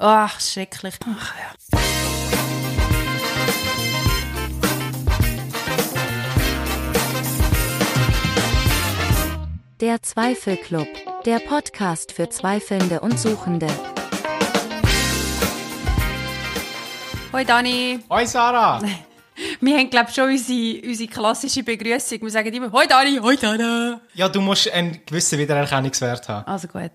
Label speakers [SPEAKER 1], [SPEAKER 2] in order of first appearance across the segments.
[SPEAKER 1] Ach, schrecklich. Ach, ja.
[SPEAKER 2] Der Zweifelclub, der Podcast für Zweifelnde und Suchende.
[SPEAKER 1] Hoi Dani.
[SPEAKER 3] Hoi Sarah!
[SPEAKER 1] Wir haben, glaube ich, schon unsere, unsere klassische Begrüßung. Wir sagen immer Hoi Dani, Hoi Dana.
[SPEAKER 3] Ja, du musst einen gewissen Wiedererkennungswert haben.
[SPEAKER 1] Also gut.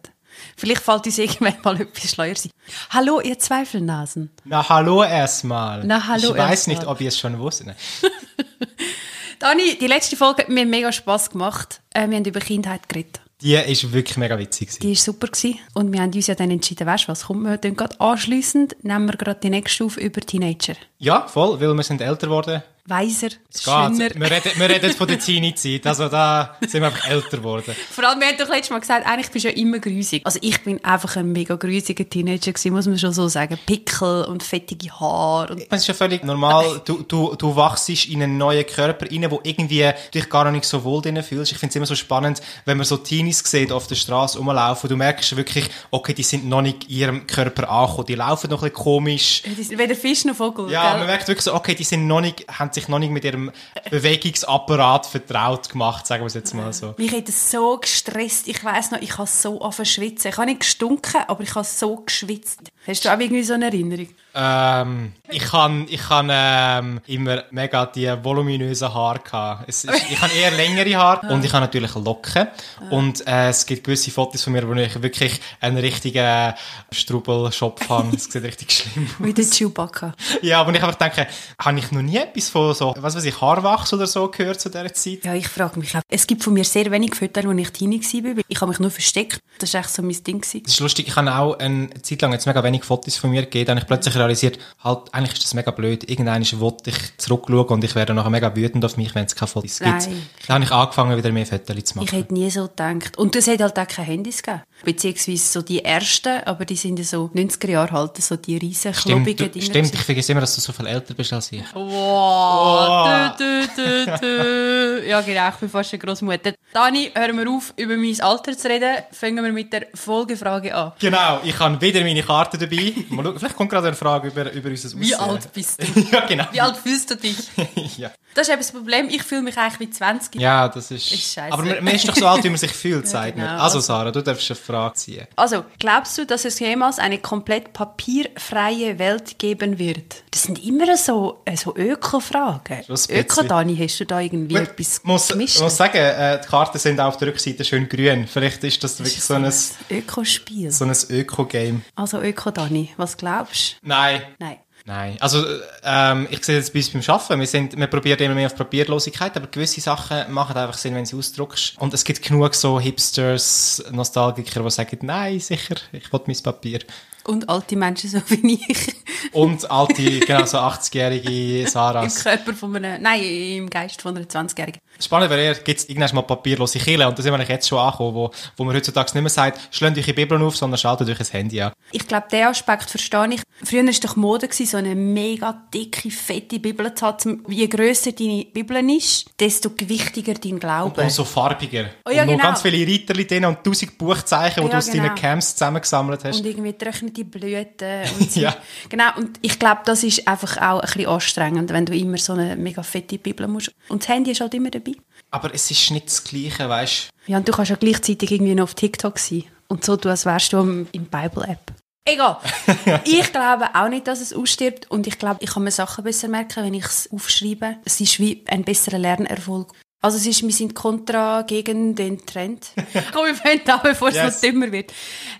[SPEAKER 1] Vielleicht fällt uns irgendwann mal etwas schleuer sein. Hallo, ihr Zweifelnasen.
[SPEAKER 3] Na, hallo erstmal.
[SPEAKER 1] Na, hallo
[SPEAKER 3] Ich weiß nicht, ob ihr es schon wusstet.
[SPEAKER 1] Dani, die letzte Folge hat mir mega Spass gemacht. Äh, wir haben über Kindheit geredet.
[SPEAKER 3] Die ist wirklich mega witzig. gewesen.
[SPEAKER 1] Die war super. Gewesen. Und wir haben uns ja dann entschieden, weißt du was, kommt wir dann gerade anschliessend, nehmen wir gerade die nächste auf über Teenager.
[SPEAKER 3] Ja, voll, weil wir sind älter geworden.
[SPEAKER 1] Weiser,
[SPEAKER 3] Es
[SPEAKER 1] schöner.
[SPEAKER 3] geht. Wir reden, wir reden von der Teenie-Zeit. Also da sind wir einfach älter geworden.
[SPEAKER 1] Vor allem, wir haben doch letztes Mal gesagt, eigentlich bist du ja immer grusig. Also ich bin einfach ein mega grusiger Teenager gewesen, muss man schon so sagen. Pickel und fettige Haare. Und
[SPEAKER 3] Es ist ja völlig normal. Du, du, du wachst in einen neuen Körper rein, wo irgendwie dich gar nicht so wohl drin fühlst. Ich finde es immer so spannend, wenn man so Teenies sieht, auf der Straße rumlaufen. Du merkst wirklich, okay, die sind noch nicht in ihrem Körper angekommen. Die laufen noch ein bisschen komisch.
[SPEAKER 1] das weder Fisch noch Vogel.
[SPEAKER 3] Ja,
[SPEAKER 1] gell?
[SPEAKER 3] man merkt wirklich so, okay, die sind noch nicht, haben sich noch nicht mit ihrem Bewegungsapparat vertraut gemacht, sagen wir es jetzt mal so.
[SPEAKER 1] Mich hat das so gestresst. Ich weiss noch, ich habe so zu schwitzen. Ich habe nicht gestunken, aber ich habe so geschwitzt. Hast du auch irgendwie so eine Erinnerung?
[SPEAKER 3] Ähm, ich kann, ich kann ähm, immer mega die voluminösen Haare gehabt. Es ist, ich habe eher längere Haare und ich habe natürlich Locken. Und äh, es gibt gewisse Fotos von mir, wo ich wirklich einen richtigen Strubelschopf habe. Das sieht richtig schlimm aus.
[SPEAKER 1] Wie der Chewbacca.
[SPEAKER 3] Ja, aber ich einfach denke, habe ich noch nie etwas von so, was weiß ich, Haarwachs oder so gehört zu dieser Zeit?
[SPEAKER 1] Ja, ich frage mich auch. Es gibt von mir sehr wenig Fotos, als ich Teenie war. weil Ich habe mich nur versteckt. Das war echt so mein Ding. gewesen.
[SPEAKER 3] Das ist lustig, ich habe auch eine Zeit lang jetzt mega wenig Fotos von mir gegeben, dann habe ich plötzlich realisiert, halt, eigentlich ist das mega blöd. Irgendwann wollte ich zurückschauen und ich werde nachher mega wütend auf mich, wenn es keine Fotos gibt.
[SPEAKER 1] Nein.
[SPEAKER 3] Dann habe ich angefangen, wieder mehr Fotos zu machen.
[SPEAKER 1] Ich hätte nie so gedacht. Und es hat halt auch keine Handys gegeben. Beziehungsweise so die ersten, aber die sind ja so 90er Jahre alt, so die riesen,
[SPEAKER 3] Stimmt,
[SPEAKER 1] klobigen
[SPEAKER 3] du,
[SPEAKER 1] Dinger.
[SPEAKER 3] stimmt, ich vergesse immer, dass du so viel älter bist als ich.
[SPEAKER 1] Wow. Dü, dü, dü, dü. Ja, genau, ich bin fast eine Grossmutter. Dani, hören wir auf, über mein Alter zu reden. Fangen wir mit der Folgefrage an.
[SPEAKER 3] Genau, ich habe wieder meine Karte dabei. Mal schauen, vielleicht kommt gerade eine Frage über, über unser Aussehen.
[SPEAKER 1] Wie alt bist du?
[SPEAKER 3] ja, genau.
[SPEAKER 1] Wie alt fühlst du dich?
[SPEAKER 3] ja.
[SPEAKER 1] Das ist eben das Problem. Ich fühle mich eigentlich wie 20.
[SPEAKER 3] ja, das ist...
[SPEAKER 1] Ist scheisse.
[SPEAKER 3] aber man, man ist doch so alt, wie man sich fühlt, sagt
[SPEAKER 1] genau.
[SPEAKER 3] man. Also Sarah, du darfst eine Frage ziehen.
[SPEAKER 1] Also, glaubst du, dass es jemals eine komplett papierfreie Welt geben wird? Das sind immer so, äh, so Öko-Fragen.
[SPEAKER 3] Ein.
[SPEAKER 1] Öko-Dani, hast du da irgendwie
[SPEAKER 3] Gut,
[SPEAKER 1] etwas
[SPEAKER 3] muss,
[SPEAKER 1] gemischt?
[SPEAKER 3] muss sagen, äh, die Karten sind auf der Rückseite schön grün. Vielleicht ist das wirklich so ein,
[SPEAKER 1] Ökospiel.
[SPEAKER 3] so ein Öko-Game.
[SPEAKER 1] Also Öko-Dani, was glaubst du?
[SPEAKER 3] Nein.
[SPEAKER 1] Nein.
[SPEAKER 3] Nein. Also, ähm, ich sehe jetzt bei uns beim Arbeiten, wir, sind, wir probieren immer mehr auf Papierlosigkeit, aber gewisse Sachen machen einfach Sinn, wenn sie ausdruckst. Und es gibt genug so Hipsters, Nostalgiker, die sagen, nein, sicher, ich will mein Papier.
[SPEAKER 1] Und alte Menschen so wie ich.
[SPEAKER 3] Und alte, genau, so 80-jährige
[SPEAKER 1] Im
[SPEAKER 3] Saras.
[SPEAKER 1] Körper von einer, nein, im Geist von einer 20-Jährigen.
[SPEAKER 3] Spannend wäre eher, gibt es irgendwann mal papierlose Kirche und da sind wir jetzt schon angekommen, wo, wo man heutzutage nicht mehr sagt, schlägt euch die Bibel auf, sondern schaltet euch ein Handy an.
[SPEAKER 1] Ich glaube, den Aspekt verstehe ich. Früher war es doch Mode, so eine mega dicke, fette Bibel zu haben. Je grösser deine Bibel ist, desto gewichtiger dein Glaube.
[SPEAKER 3] Und so farbiger.
[SPEAKER 1] Oh ja,
[SPEAKER 3] und noch
[SPEAKER 1] genau.
[SPEAKER 3] ganz viele Reiterli drin und tausend Buchzeichen, die
[SPEAKER 1] Ja,
[SPEAKER 3] du aus
[SPEAKER 1] genau.
[SPEAKER 3] deinen Camps zusammengesammelt hast.
[SPEAKER 1] und irgendwie trocknete Blüten und.
[SPEAKER 3] Ja.
[SPEAKER 1] Genau, und ich glaube, das ist einfach auch ein bisschen anstrengend, wenn du immer so eine mega fette Bibel musst. Und das Handy ist halt immer dabei.
[SPEAKER 3] Aber es ist nicht das Gleiche, weißt
[SPEAKER 1] Ja, und du kannst ja gleichzeitig irgendwie noch auf TikTok sein und so tun, als wärst du im Bible-App. Egal. ich glaube auch nicht, dass es ausstirbt und ich glaube, ich kann mir Sachen besser merken, wenn ich es aufschreibe. Es ist wie ein besserer Lernerfolg. Also es ist, wir sind kontra gegen den Trend. Komm, wir fangen an, bevor es
[SPEAKER 3] Yes.
[SPEAKER 1] noch dümmer wird.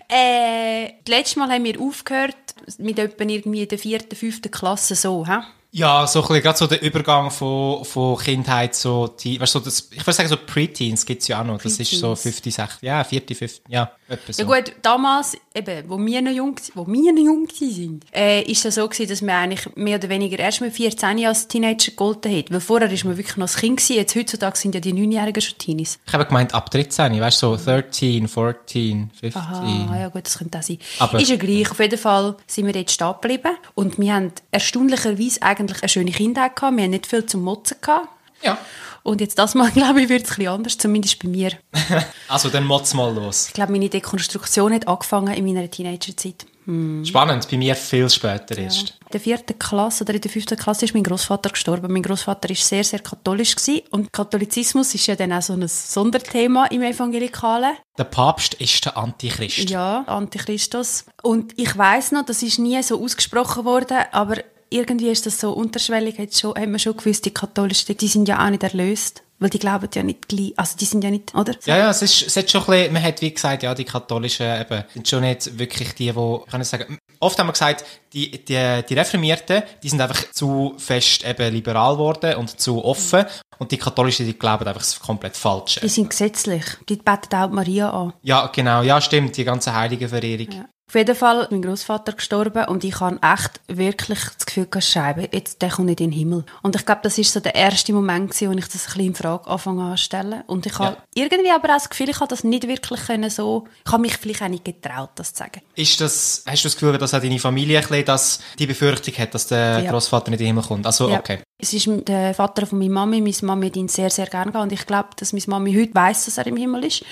[SPEAKER 1] Äh, das letzte Mal haben wir aufgehört mit etwa irgendwie der vierten, fünften Klasse so, hä?
[SPEAKER 3] Ja, so ein bisschen, gerade so der Übergang von, von Kindheit so, die, weißt du, so das, ich würde sagen so Preteens gibt's ja auch noch. Das ist so
[SPEAKER 1] Preteens.
[SPEAKER 3] 50, 60, ja, 40, 50, ja, etwa so.
[SPEAKER 1] Ja gut, damals, eben, wo wir noch jung, wo wir noch jung sind, äh, ist das so gewesen, dass man eigentlich mehr oder weniger erst mit 14 als Teenager gegolten hat. Weil vorher ist man wirklich noch ein Kind gewesen. Jetzt heutzutage sind ja die 9-Jährigen schon Teenies.
[SPEAKER 3] Ich habe gemeint, ab 13, weißt du, so 13, 14, 15.
[SPEAKER 1] Aha, ja gut, das könnte auch sein.
[SPEAKER 3] Aber-
[SPEAKER 1] ist ja gleich. Auf jeden Fall sind wir jetzt stehen geblieben. Und wir haben erstaunlicherweise eigentlich eine schöne Kindheit gehabt. Wir haben nicht viel zum Motzen gehabt.
[SPEAKER 3] Ja.
[SPEAKER 1] Und jetzt das Mal, glaube ich, wird es ein anders, zumindest bei mir.
[SPEAKER 3] Also, dann motz mal los.
[SPEAKER 1] Ich glaube, meine Dekonstruktion hat angefangen in meiner Teenagerzeit.
[SPEAKER 3] Spannend, bei mir viel später erst.
[SPEAKER 1] In der vierten Klasse oder in der fünften Klasse ist mein Großvater gestorben. Mein Großvater ist sehr, sehr katholisch gewesen. und Katholizismus ist ja dann auch so ein Sonderthema im Evangelikalen.
[SPEAKER 3] Der Papst ist der Antichrist.
[SPEAKER 1] Ja, Antichristus. Und ich weiß noch, das ist nie so ausgesprochen worden, aber irgendwie ist das so unterschwellig, hat, schon, hat man schon gewusst, die Katholischen, die sind ja auch nicht erlöst. Weil die glauben ja nicht gleich, also die sind ja nicht, oder?
[SPEAKER 3] Ja, ja, es ist, es hat schon ein bisschen, man hat wie gesagt, ja, die Katholischen eben, sind schon nicht wirklich die, wo, kann ich sagen, oft haben wir gesagt, die, die, die Reformierten, die sind einfach zu fest eben liberal geworden und zu offen und die Katholischen, die glauben einfach das komplett Falsche.
[SPEAKER 1] Die sind gesetzlich. Die beten auch die Maria an.
[SPEAKER 3] Ja, genau, ja, stimmt, die ganze Heiligenverehrung.
[SPEAKER 1] Ja. Auf jeden Fall ist mein Großvater gestorben und ich habe echt wirklich das Gefühl, gehabt, Scheibe, jetzt der kommt nicht in den Himmel. Und ich glaube, das ist so der erste Moment, gewesen, wo ich das ein bisschen in Frage anfangen anstellen. Und ich habe irgendwie aber auch das Gefühl, ich habe das nicht wirklich können so, ich habe mich vielleicht auch nicht getraut, das zu sagen.
[SPEAKER 3] Ist das, hast du das Gefühl, dass auch deine Familie ein bisschen das, die Befürchtung hat, dass der
[SPEAKER 1] Ja.
[SPEAKER 3] Großvater nicht in den Himmel kommt? Also,
[SPEAKER 1] Ja.
[SPEAKER 3] okay.
[SPEAKER 1] Es ist der Vater von meiner Mami. Meine Mami hat ihn sehr, sehr gerne gehabt. Und ich glaube, dass meine Mami heute weiss, dass er im Himmel ist.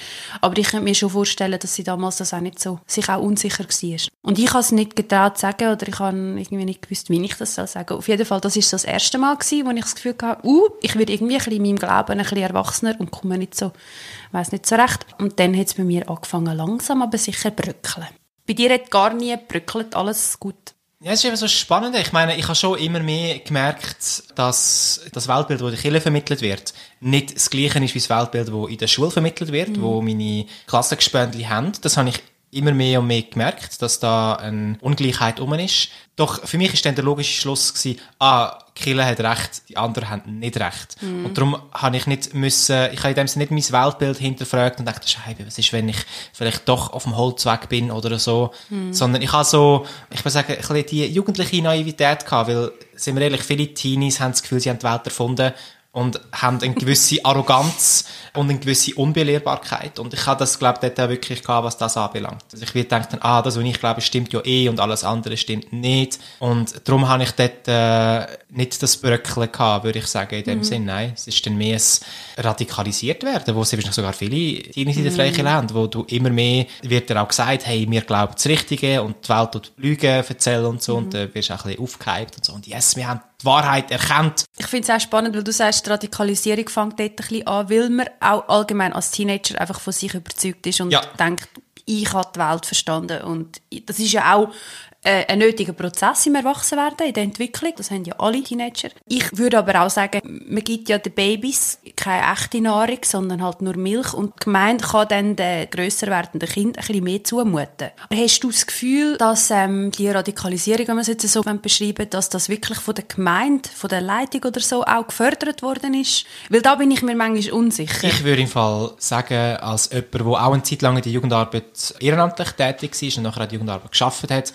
[SPEAKER 1] Aber ich könnte mir schon vorstellen, dass sie damals das auch nicht so, sich auch unsicher war. Und ich habe es nicht getraut zu sagen oder ich habe irgendwie nicht gewusst, wie ich das soll. Auf jeden Fall, das ist so das erste Mal gewesen, wo ich das Gefühl hatte, uh, ich werde irgendwie ein bisschen in meinem Glauben ein bisschen erwachsener und komme nicht so, weiss nicht so recht. Und dann hat es bei mir angefangen, langsam aber sicher bröckeln. Bei dir hat gar nie bröckelt, alles gut.
[SPEAKER 3] Ja, es ist eben so spannend. Ich meine, ich habe schon immer mehr gemerkt, dass das Weltbild, das in der Kirche vermittelt wird, nicht das gleiche ist wie das Weltbild, das in der Schule vermittelt wird, wo meine Klassengespöntli haben. Das habe ich immer mehr und mehr gemerkt, dass da eine Ungleichheit um ist. Doch für mich ist dann der logische Schluss gewesen, ah, Kirche hat recht, die anderen haben nicht recht. Und darum habe ich nicht müssen, ich habe in dem Sinne nicht mein Weltbild hinterfragt und dachte, Scheibe, was ist, wenn ich vielleicht doch auf dem Holzweg bin oder so. Sondern ich habe so, ich würde sagen, ein bisschen die jugendliche Naivität gehabt, weil, sind wir ehrlich, viele Teenies haben das Gefühl, sie haben die Welt erfunden und haben eine gewisse Arroganz und eine gewisse Unbelehrbarkeit. Und ich habe das, glaube ich, dort auch wirklich gehabt, was das anbelangt. Also ich würde denken, ah, das, was ich glaube, stimmt ja eh und alles andere stimmt nicht. Und darum habe ich dort äh, nicht das Bröckeln gehabt, würde ich sagen, in dem
[SPEAKER 1] Mhm.
[SPEAKER 3] Sinn. Nein, es ist dann mehr ein radikalisiert werden, wo es wahrscheinlich sogar viele Teenies in der Freikirche haben, wo du immer mehr, wird dir auch gesagt, hey, wir glauben das Richtige und die Welt tut Lügen erzählen und so.
[SPEAKER 1] Mhm.
[SPEAKER 3] Und dann wirst du auch ein bisschen aufgehypt und so. Und yes, wir haben die Wahrheit erkannt.
[SPEAKER 1] Ich finde es auch spannend, weil du sagst, die Radikalisierung fängt dort ein bisschen an, weil man auch allgemein als Teenager einfach von sich überzeugt ist und
[SPEAKER 3] Ja.
[SPEAKER 1] denkt, ich habe die Welt verstanden. Und das ist ja auch äh, ein nötiger Prozess im Erwachsenwerden, in der Entwicklung. Das haben ja alle Teenager. Ich würde aber auch sagen, man gibt ja den Babys keine echte Nahrung, sondern halt nur Milch. Und die Gemeinde kann dann den grösser werdenden Kind ein bisschen mehr zumuten. Aber hast du das Gefühl, dass ähm, die Radikalisierung, wenn man es jetzt so beschreiben dass das wirklich von der Gemeinde, von der Leitung oder so auch gefördert worden ist? Weil da bin ich mir manchmal unsicher.
[SPEAKER 3] Ich würde im Fall sagen, als jemand, der auch eine Zeit lang in der Jugendarbeit ehrenamtlich tätig war und nachher auch die Jugendarbeit geschafft hat,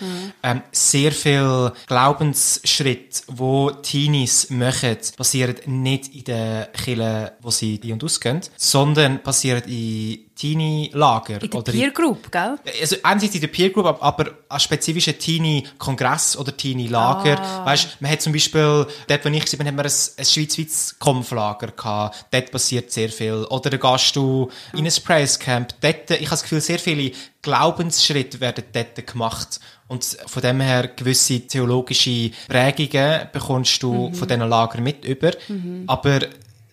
[SPEAKER 3] ähm, sehr viel Glaubensschritte, wo Teenies machen, passieren nicht in den Kirchen, wo sie ein- und ausgehen, sondern passieren in Teenie-Lager.
[SPEAKER 1] in der Peer Group, gell?
[SPEAKER 3] also einerseits in der Peer Group, ab- aber an spezifischen Teenie-Kongress oder Teenie-Lager.
[SPEAKER 1] Ah.
[SPEAKER 3] Weißt, man hat zum Beispiel, dort, wo ich war, haben wir ein, ein schweizweites Konflager gehabt. Dort passiert sehr viel. Oder dann gehst du in ein Praise Camp. Dort, ich habe das Gefühl, sehr viele Glaubensschritte werden dort gemacht. Und von dem her gewisse theologische Prägungen bekommst du von diesen Lagern mit über. Aber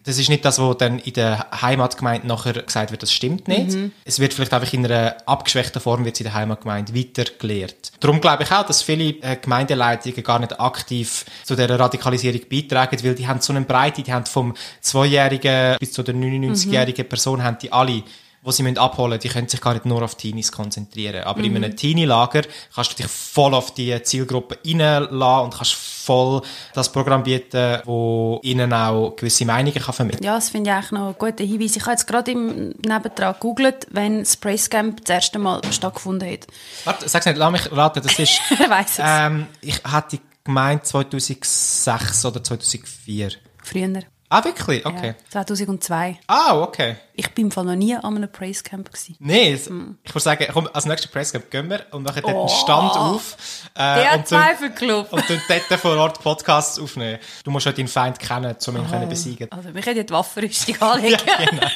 [SPEAKER 3] das ist nicht das, was dann in der Heimatgemeinde nachher gesagt wird, das stimmt nicht. Es wird vielleicht einfach in einer abgeschwächten Form wird in der Heimatgemeinde weiter gelehrt. Darum glaube ich auch, dass viele äh, Gemeindeleitungen gar nicht aktiv zu dieser Radikalisierung beitragen, weil die haben so eine Breite, die haben vom Zweijährigen bis zu der 99-jährigen Person haben die alle wo sie müssen abholen müssen, die können sich gar nicht nur auf Teenies konzentrieren. Aber in einem Teenie-Lager kannst du dich voll auf die Zielgruppe reinlassen und kannst voll das Programm bieten, wo ihnen auch gewisse Meinungen kann vermitteln
[SPEAKER 1] Ja, das finde ich eigentlich noch ein guter Hinweis. Ich habe jetzt gerade im Nebendran gegoogelt, wenn das Praise Camp das erste Mal stattgefunden hat.
[SPEAKER 3] Warte, sag's nicht, lass mich raten, das ist,
[SPEAKER 1] weiss
[SPEAKER 3] ähm, ich hatte gemeint 2006 oder 2004.
[SPEAKER 1] Früher.
[SPEAKER 3] Ah, wirklich? Okay.
[SPEAKER 1] Ja, 2002.
[SPEAKER 3] Ah, okay.
[SPEAKER 1] Ich bin Fall noch nie an einem Praise Camp gewesen.
[SPEAKER 3] Nee, es- ich würde sagen, komm, als nächstes Presscamp gehen wir und machen dort
[SPEAKER 1] Oh.
[SPEAKER 3] einen Stand auf. Äh,
[SPEAKER 1] Der
[SPEAKER 3] und
[SPEAKER 1] Zweifelclub.
[SPEAKER 3] Und dort vor Ort Podcasts aufnehmen. Du musst halt deinen Feind kennen, um ihn können besiegen
[SPEAKER 1] Also, wir können ja die Waffenrüstung anlegen.
[SPEAKER 3] genau.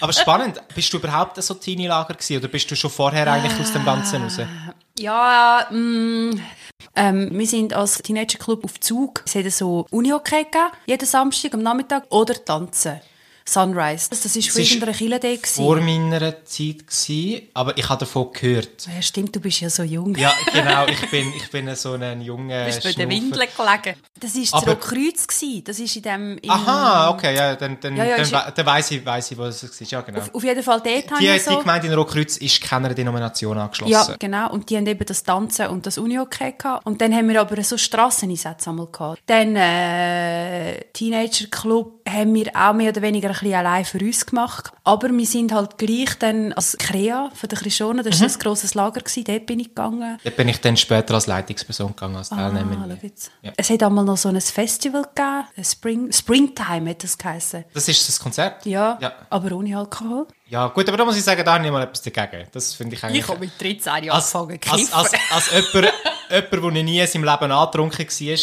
[SPEAKER 3] Aber spannend, bist du überhaupt so Teenie-Lager gewesen oder bist du schon vorher eigentlich aus dem Ganzen raus?
[SPEAKER 1] Ja, mh, ähm, wir sind als Teenager-Club auf Zug. Es hat so Uni-Hockey gegeben, jeden Samstag am Nachmittag, oder Tanzen. Sunrise. Das war von
[SPEAKER 3] ist
[SPEAKER 1] irgendeiner Kille
[SPEAKER 3] Vor meiner Zeit gewesen, aber ich habe davon gehört.
[SPEAKER 1] Ja, stimmt, du bist ja so jung.
[SPEAKER 3] Ja, genau, ich bin, ich bin so ein junger
[SPEAKER 1] Du bist bei den. Windeln gelegen. Das war das
[SPEAKER 3] Aber-
[SPEAKER 1] Rotkreuz. gewesen. Das ist in dem... in-
[SPEAKER 3] Aha, okay, ja, dann, dann,
[SPEAKER 1] Ja, ja,
[SPEAKER 3] dann,
[SPEAKER 1] ist-
[SPEAKER 3] we- dann weiss ich, weiss ich, was es war. Ja, genau.
[SPEAKER 1] Auf jeden Fall dort habe
[SPEAKER 3] Die,
[SPEAKER 1] ich
[SPEAKER 3] die
[SPEAKER 1] so...
[SPEAKER 3] Gemeinde in Rotkreuz ist keiner Denomination angeschlossen.
[SPEAKER 1] Ja, genau. Und die haben eben das Tanzen und das Uni-Hockey gehabt. Und dann haben wir aber so Strasseneinsätze einmal gehabt. Dann, äh, Teenager-Club haben wir auch mehr oder weniger ein bisschen allein für uns gemacht. Aber wir sind halt gleich dann als Krea von der Christiane, das war ein grosses Lager, gewesen, dort bin ich gegangen.
[SPEAKER 3] Dort bin ich dann später als Leitungsperson gegangen, als
[SPEAKER 1] Ah,
[SPEAKER 3] Teilnehmerin.
[SPEAKER 1] jetzt.
[SPEAKER 3] Ja.
[SPEAKER 1] Es hat einmal noch so ein Festival gegeben, Spring, Springtime hat das geheißen.
[SPEAKER 3] Das ist das Konzert?
[SPEAKER 1] Ja,
[SPEAKER 3] ja.
[SPEAKER 1] aber ohne Alkohol.
[SPEAKER 3] Ja, gut, aber da muss ich sagen, da habe ich mal etwas dagegen. Das finde ich eigentlich...
[SPEAKER 1] mit 13 Jahren
[SPEAKER 3] als, als, als, als, als jemand, jemand, der nie in seinem Leben angetrunken war,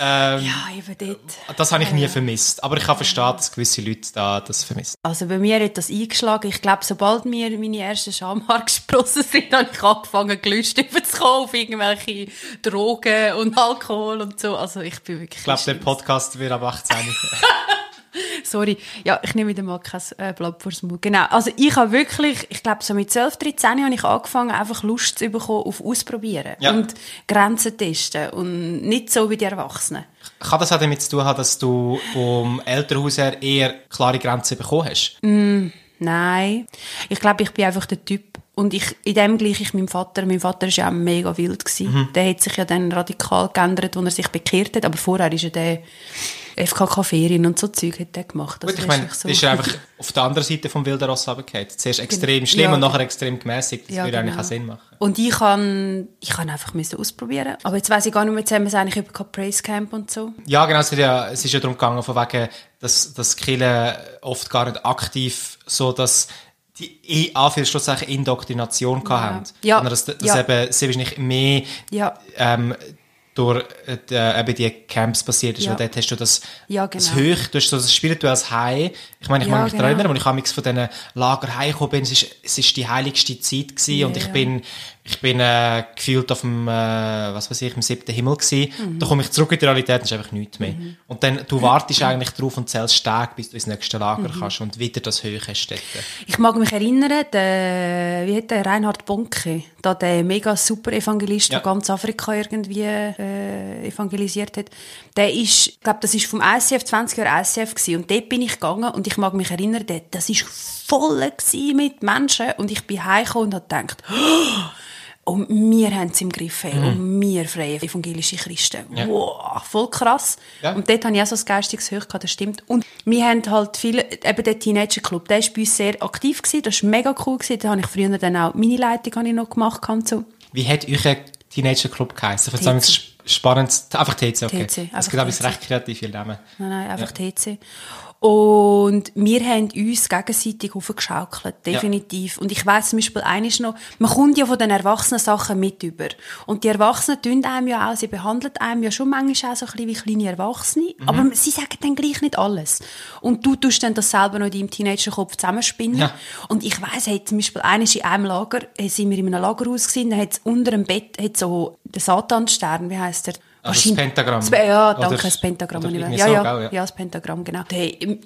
[SPEAKER 3] ähm,
[SPEAKER 1] ja, eben dort.
[SPEAKER 3] das habe ich nie vermisst. Aber ich kann verstehen, dass gewisse Leute da das vermissen.
[SPEAKER 1] Also bei mir hat das eingeschlagen. Ich glaube, sobald mir meine ersten Schamhaare gesprossen sind, habe ich angefangen, gelöscht überzukommen auf irgendwelche Drogen und Alkohol und so. Also ich bin wirklich...
[SPEAKER 3] Ich glaube, der Podcast wird ab 18.
[SPEAKER 1] Sorry. Ja, ich nehme wieder mal kein äh, Blatt vors Mund. Genau. Also ich habe wirklich, ich glaube so mit 12, 13 habe ich angefangen, einfach Lust zu bekommen auf Ausprobieren.
[SPEAKER 3] Ja.
[SPEAKER 1] Und Grenzen testen. Und nicht so wie die Erwachsenen.
[SPEAKER 3] kann das auch damit zu tun haben, dass du vom Elternhaus her eher klare Grenzen bekommen hast?
[SPEAKER 1] Nein. Ich glaube, ich bin einfach der Typ. Und ich, in dem gleich ich meinem Vater, mein Vater war ja auch mega wild. Gewesen.
[SPEAKER 3] Mhm.
[SPEAKER 1] Der hat sich ja dann radikal geändert, als er sich bekehrt hat. Aber vorher ist er der FKK-Ferien und so Zeug hat der gemacht. Also
[SPEAKER 3] Gut, ich meine,
[SPEAKER 1] ist
[SPEAKER 3] so. ist er einfach auf der anderen Seite vom wilden Ross runtergefallen. Zuerst extrem schlimm
[SPEAKER 1] Ja,
[SPEAKER 3] und nachher
[SPEAKER 1] genau.
[SPEAKER 3] extrem gemäßigt. Das
[SPEAKER 1] Ja,
[SPEAKER 3] würde eigentlich
[SPEAKER 1] genau.
[SPEAKER 3] auch Sinn machen.
[SPEAKER 1] Und ich kann, ich kann einfach müssen ausprobieren. Aber jetzt weiss ich gar nicht mehr, jetzt haben wir es eigentlich über Praise Camp und so.
[SPEAKER 3] Ja, genau, es, hat ja, es ist ja darum gegangen, von wegen, dass, dass Kirche oft gar nicht aktiv so, dass die in Anführungszeichen Indoktrination ja. haben.
[SPEAKER 1] Ja.
[SPEAKER 3] Sondern dass, dass
[SPEAKER 1] Ja.
[SPEAKER 3] eben sehr wahrscheinlich mehr
[SPEAKER 1] Ja.
[SPEAKER 3] ähm, durch äh, die, eben die Camps passiert ist,
[SPEAKER 1] Ja.
[SPEAKER 3] weil dort hast du das,
[SPEAKER 1] Ja,
[SPEAKER 3] das
[SPEAKER 1] genau.
[SPEAKER 3] Hoch, du hast so das spirituelles High. Ich meine, ich
[SPEAKER 1] Ja,
[SPEAKER 3] mag mich daran
[SPEAKER 1] genau.
[SPEAKER 3] erinnern, als ich von diesen Lager heimgekommen bin, es ist, es ist die heiligste Zeit gewesen und ich
[SPEAKER 1] ja.
[SPEAKER 3] bin, ich bin äh, gefühlt auf dem, äh, was weiß ich, im siebten Himmel gewesen.
[SPEAKER 1] Mhm.
[SPEAKER 3] Da komme ich zurück in die Realität und es ist einfach nichts mehr. Und dann, du wartest eigentlich drauf und zählst stark, bis du ins nächste Lager
[SPEAKER 1] Mhm.
[SPEAKER 3] kannst und wieder das Hoch hast.
[SPEAKER 1] Ich mag mich erinnern, der, wie hat der Reinhard Bonke, da der mega super Evangelist,
[SPEAKER 3] Ja.
[SPEAKER 1] der ganz Afrika irgendwie äh, evangelisiert hat, der ist, ich glaube, das ist vom ICF 20 Jahre ICF gewesen. und dort bin ich gegangen und ich mag mich erinnern, der, das ist voll mit Menschen und ich bin heimgekommen und habe gedacht, und wir haben es im Griff, hey. und wir freie evangelische Christen.
[SPEAKER 3] Mhm. Ja.
[SPEAKER 1] Wow, voll krass.
[SPEAKER 3] Ja.
[SPEAKER 1] Und dort habe ich auch so ein geistiges gehabt, das stimmt. Und wir haben halt viele, eben der Teenager Club, der ist bei uns sehr aktiv gewesen, das war mega cool gewesen. Da habe ich früher dann auch, meine Leitung habe ich noch gemacht und so.
[SPEAKER 3] Wie hat euer Teenager Club geheißen? Spannend. Einfach TC, okay.
[SPEAKER 1] TC,
[SPEAKER 3] Es
[SPEAKER 1] einfach
[SPEAKER 3] gibt
[SPEAKER 1] TC.
[SPEAKER 3] recht kreative Namen.
[SPEAKER 1] Nein, nein, einfach TC. Und wir haben uns gegenseitig aufgeschaukelt, definitiv. Und ich weiss zum Beispiel eines noch, man kommt ja von den Erwachsenen Sachen mit über. Und die Erwachsenen tun einem ja auch, sie behandeln einem ja schon manchmal auch so ein bisschen wie kleine Erwachsene. Aber sie sagen dann gleich nicht alles. Und du tust dann das selber noch in deinem Teenagerkopf zusammenspinnen.
[SPEAKER 3] Ja.
[SPEAKER 1] Und ich weiss, hey, zum Beispiel eines in einem Lager, sind wir in einem Lagerhaus gewesen, da hat unter dem Bett hat so der Satanstern, wie heisst der?
[SPEAKER 3] Also das Pentagramm.
[SPEAKER 1] Das, ja,
[SPEAKER 3] Oder-
[SPEAKER 1] danke, das Pentagramm.
[SPEAKER 3] oder
[SPEAKER 1] ja,
[SPEAKER 3] so,
[SPEAKER 1] ja,
[SPEAKER 3] gell,
[SPEAKER 1] ja.
[SPEAKER 3] ja.
[SPEAKER 1] das Pentagramm, genau.